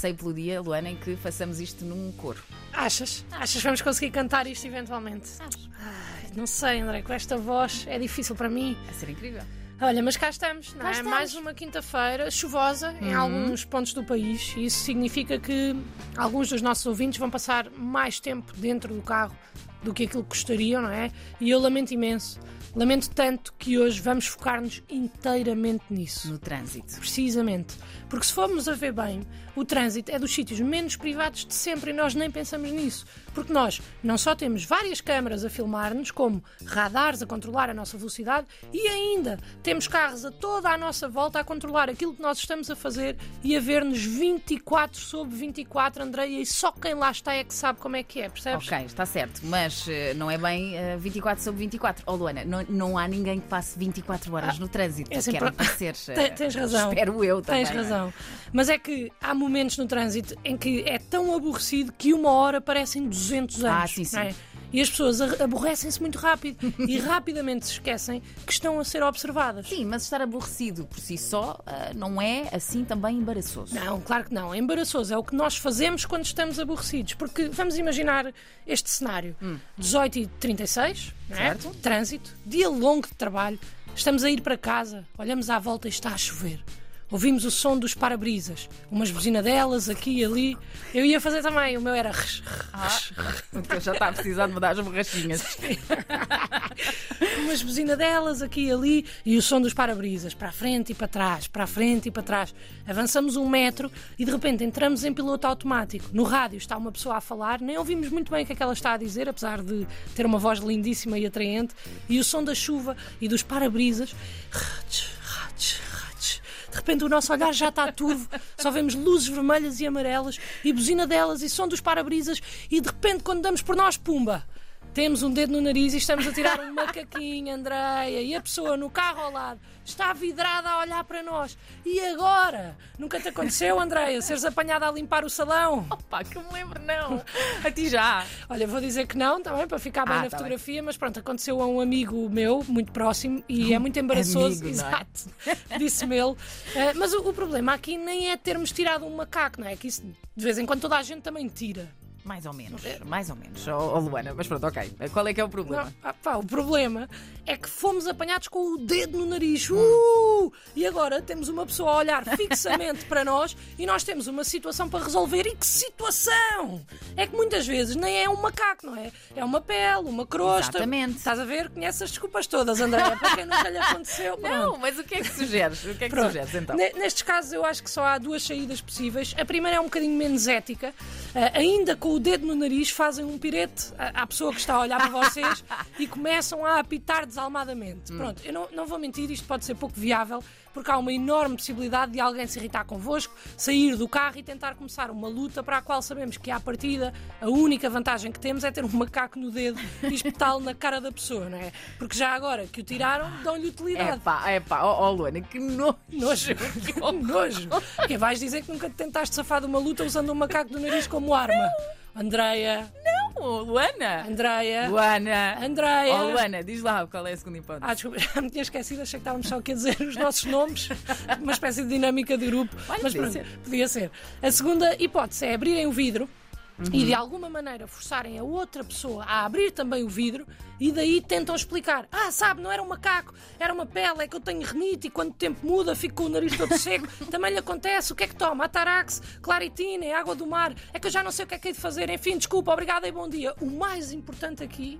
anseio pelo dia, Luana, em que façamos isto num coro. Achas? Achas que vamos conseguir cantar isto eventualmente? Ai, não sei, André, com esta voz é difícil para mim. Vai ser incrível. Olha, mas cá estamos, não Cá é? estamos. Mais uma quinta-feira chuvosa em alguns pontos do país. Isso significa que alguns dos nossos ouvintes vão passar mais tempo dentro do carro do que aquilo que gostariam, não é? E eu lamento imenso. Lamento tanto que hoje vamos focar-nos inteiramente nisso. No trânsito. Precisamente. Porque se formos a ver bem, o trânsito é dos sítios menos privados de sempre e nós nem pensamos nisso. Porque nós não só temos várias câmaras a filmar-nos, como radares a controlar a nossa velocidade, e ainda temos carros a toda a nossa volta a controlar aquilo que nós estamos a fazer e a ver-nos 24 sobre 24, Andreia, e só quem lá está é que sabe como é que é, percebes? Ok, está certo, mas eh, não é bem eh, 24 sobre 24. Oh, Luana, não, não há ninguém que passe 24 horas no trânsito. é sempre- Quero parecer. eh, Te- Tens razão. Espero eu também. Tens razão. Mas é que há momentos no trânsito em que é tão aborrecido que uma hora parecem 200 anos. Ah, sim, sim. E as pessoas aborrecem-se muito rápido e rapidamente se esquecem que estão a ser observadas. Sim, mas estar aborrecido por si só ah, não é assim também embaraçoso. Não, claro que não. É embaraçoso. É o que nós fazemos quando estamos aborrecidos. Porque vamos imaginar este cenário: 18 e 36, não é? Certo. trânsito, dia longo de trabalho, estamos a ir para casa, olhamos à volta e está a chover. Ouvimos o som dos para-brisas, umas buzinadelas aqui e ali. Eu ia fazer também, o meu era. Porque já está a precisar de mudar as borrachinhas. umas buzinadelas aqui e ali e o som dos para-brisas, para a frente e para trás, para a frente e para trás. Avançamos um metro e de repente entramos em piloto automático. No rádio está uma pessoa a falar, nem ouvimos muito bem o que é que ela está a dizer, apesar de ter uma voz lindíssima e atraente. E o som da chuva e dos para-brisas. De repente o nosso olhar já está turvo, só vemos luzes vermelhas e amarelas e buzina delas e som dos para-brisas e de repente quando damos por nós, pumba! Temos um dedo no nariz e estamos a tirar um macaquinho, Andreia, e a pessoa no carro ao lado está vidrada a olhar para nós. E agora? Nunca te aconteceu, Andreia, seres apanhada a limpar o salão? Opa, que me lembro, não. A ti já. Olha, vou dizer que não, também, para ficar bem Ah, na tá fotografia, mas pronto, aconteceu a um amigo meu, muito próximo, e é muito embaraçoso. amigo, é? Exato. Disse-me ele. Eh, mas o, o problema aqui nem é termos tirado um macaco, não é? Que isso de vez em quando toda a gente também tira. Mais ou menos, mais ou menos. Oh, oh, Luana, mas pronto, ok. Qual é que é o problema? Não, ah, pá, o problema é que fomos apanhados com o dedo no nariz. Uh! E agora temos uma pessoa a olhar fixamente para nós e nós temos uma situação para resolver. E que situação! É que muitas vezes nem é um macaco, não é? É uma pele, uma crosta. Exatamente. Estás a ver? Conheces as desculpas todas, André, para quem nunca lhe aconteceu. Pronto. Não, mas o que é que sugeres? O que é que Pronto. sugeres então? Ne- Nestes casos, eu acho que só há duas saídas possíveis. A primeira é um bocadinho menos ética. Ah, ainda com o dedo no nariz, fazem um pirete à à pessoa que está a olhar para vocês e começam a apitar Hum. desalmadamente. Pronto, eu não, não vou mentir, isto pode ser pouco viável, porque há uma enorme possibilidade de alguém se irritar convosco, sair do carro e tentar começar uma luta para a qual sabemos que, à partida, a única vantagem que temos é ter um macaco no dedo e espetá-lo na cara da pessoa, não é? Porque já agora que o tiraram, dão-lhe É utilidade. pá, é pá, oh, oh, Luana, que nojo. Nojo. Que nojo. Que vais dizer que nunca te tentaste safar de uma luta usando um macaco do nariz como arma? Andreia, Oh, Luana! Andreia, Luana! Andreia. Oh, Luana, diz lá qual é a segunda hipótese. Ah, desculpa, já me tinha esquecido, achei que estávamos só aqui a dizer os nossos nomes, uma espécie de dinâmica de grupo. Olha, mas podia pronto, ser. podia ser. A segunda hipótese é abrirem o vidro Uhum. e de alguma maneira forçarem a outra pessoa a abrir também o vidro e daí tentam explicar: Ah, sabe, não era um macaco, era uma pele, é que eu tenho renite e quando o tempo muda fico com o nariz todo seco. Também lhe acontece, o que é que toma? Atarax, claritina, é água do mar, é que eu já não sei o que é que hei de fazer. Enfim, desculpa, obrigada e bom dia. O mais importante aqui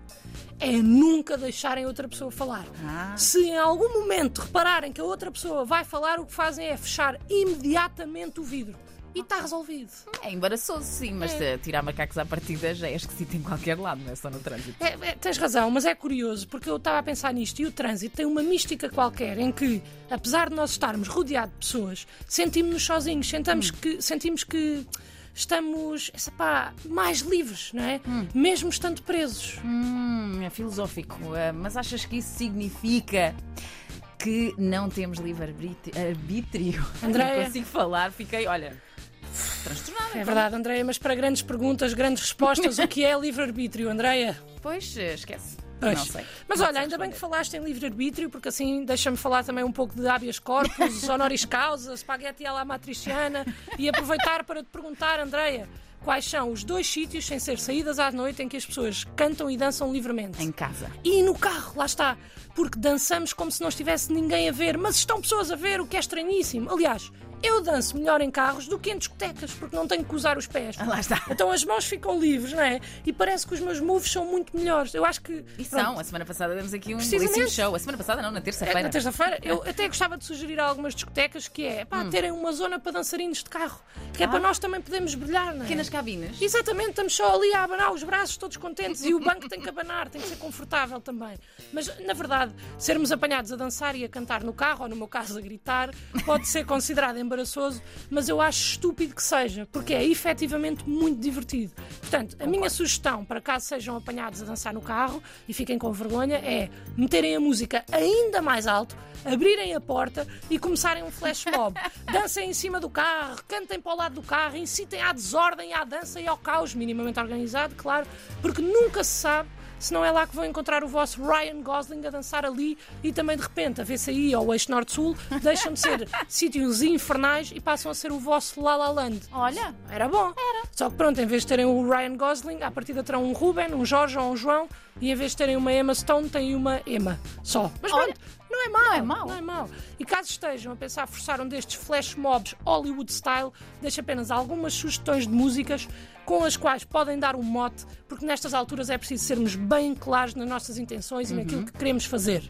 é nunca deixarem outra pessoa falar. Ah. Se em algum momento repararem que a outra pessoa vai falar, o que fazem é fechar imediatamente o vidro. E está resolvido. É embaraçoso, sim, mas É. eh, tirar macacos à partida já é esquisito em qualquer lado, não é só no trânsito. É, é, tens razão, mas é curioso porque eu estava a pensar nisto e o trânsito tem uma mística qualquer em que, apesar de nós estarmos rodeados de pessoas, sentimos-nos sozinhos, sentamos que, sentimos que estamos mais livres, não é? Mesmo estando presos. Hum, é filosófico, eh, mas achas que isso significa que não temos livre-arbítrio? Andréia. Não consigo falar, fiquei, olha, transtornada. É verdade, Andreia, mas para grandes perguntas, grandes respostas, o que é livre-arbítrio, Andreia? Pois, eh, esquece. Pois. Não sei. Mas Não olha, sei ainda bem que falaste em livre-arbítrio, porque assim deixa-me falar também um pouco de habeas corpus, honoris causa, spaghetti alla matriciana e aproveitar para te perguntar, Andreia, quais são os dois sítios, sem ser saídas à noite, em que as pessoas cantam e dançam livremente? Em casa. E no carro, lá está. Porque dançamos como se não estivesse ninguém a ver, mas estão pessoas a ver, o que é estranhíssimo. Aliás, eu danço melhor em carros do que em discotecas, porque não tenho que usar os pés. Ah, Lá está. Então as mãos ficam livres, não é? E parece que os meus moves são muito melhores. Eu acho que. E pronto, são, a semana passada demos aqui um belíssimo show. A semana passada não, na é, terça-feira. na terça-feira, eu até gostava de sugerir a algumas discotecas que é pá, Hum. terem uma zona para dançarinos de carro, que é Ah. para nós também podermos brilhar, não é? Pequenas cabines. Exatamente, estamos só ali a abanar os braços, todos contentes, e o banco tem que abanar, tem que ser confortável também. Mas, na verdade, sermos apanhados a dançar e a cantar no carro, ou no meu caso a gritar, pode ser considerado embaraçoso, mas eu acho estúpido que seja, porque é efetivamente muito divertido. Portanto, a minha sugestão, para caso sejam apanhados a dançar no carro e fiquem com vergonha, é meterem a música ainda mais alto, abrirem a porta e começarem um flash mob. Dancem em cima do carro, cantem para o lado do carro, incitem à desordem, à dança e ao caos, minimamente organizado, claro, porque nunca se sabe se não é lá que vão encontrar o vosso Ryan Gosling a dançar ali e também de repente a VCI ou o Eixo Norte-Sul deixam de ser sítios infernais e passam a ser o vosso La La Land. Olha, Era bom. Era. Só que pronto, em vez de terem o Ryan Gosling, à partida terão um Ruben, um Jorge ou um João, e em vez de terem uma Emma Stone, têm uma Emma só. Mas Olha, pronto, não é mau. não é mau. Não é mau. E caso estejam a pensar forçar um destes flash mobs Hollywood style, deixo apenas algumas sugestões de músicas com as quais podem dar um mote, porque nestas alturas é preciso sermos bem claros nas nossas intenções e Uhum. naquilo que queremos fazer.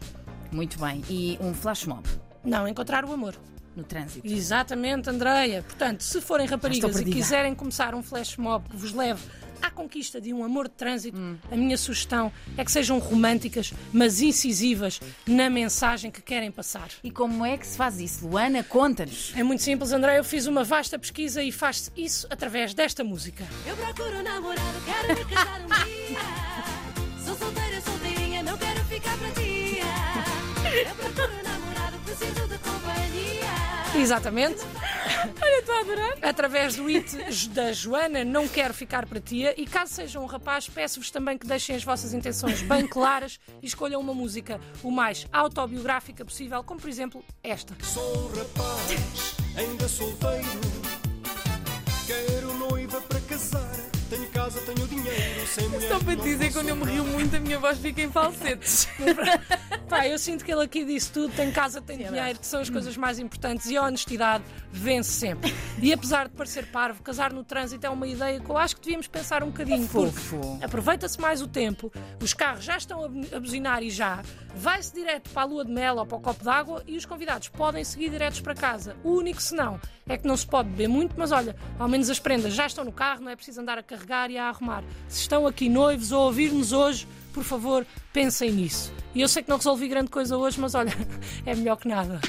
muito bem. E um flash mob Não encontrar o amor. no trânsito. Exatamente, Andreia. Portanto, se forem raparigas e quiserem começar um flash mob que vos leve à conquista de um amor de trânsito, a minha sugestão é que sejam românticas, mas incisivas na mensagem que querem passar. E como é que se faz isso? Luana, conta-nos. É muito simples, André. Eu fiz uma vasta pesquisa e faz-se isso através desta música. Eu procuro um namorado, quero me casar um dia. Solteirinha, não quero ficar pra dia. Eu procuro um namorado, preciso de companhia. Exatamente. Olha, estou a adorar. Através do hit da Joana, não quero ficar para tia. E caso sejam um rapaz, peço-vos também que deixem as vossas intenções bem claras e escolham uma música o mais autobiográfica possível, como por exemplo esta. Sou rapaz, ainda solteiro. Só para te dizer, quando eu me rio muito, a minha voz fica em falsetes. Pá, eu sinto que ele aqui disse tudo: tem casa, tem Sim, é dinheiro, que são as coisas mais importantes e a honestidade vence sempre. E apesar de parecer parvo, casar no trânsito é uma ideia que eu acho que devíamos pensar um bocadinho. porque Fofo. Aproveita-se mais o tempo, os carros já estão a bu- a buzinar e já, vai-se direto para a lua de mel ou para o copo d'água e os convidados podem seguir diretos para casa. O único senão é que não se pode beber muito, mas olha, ao menos as prendas já estão no carro, não é preciso andar a carregar e a arrumar. Se estão aqui noivos ou ouvir-nos hoje, por favor, pensem nisso. E eu sei que não resolvi grande coisa hoje, mas olha, é melhor que nada.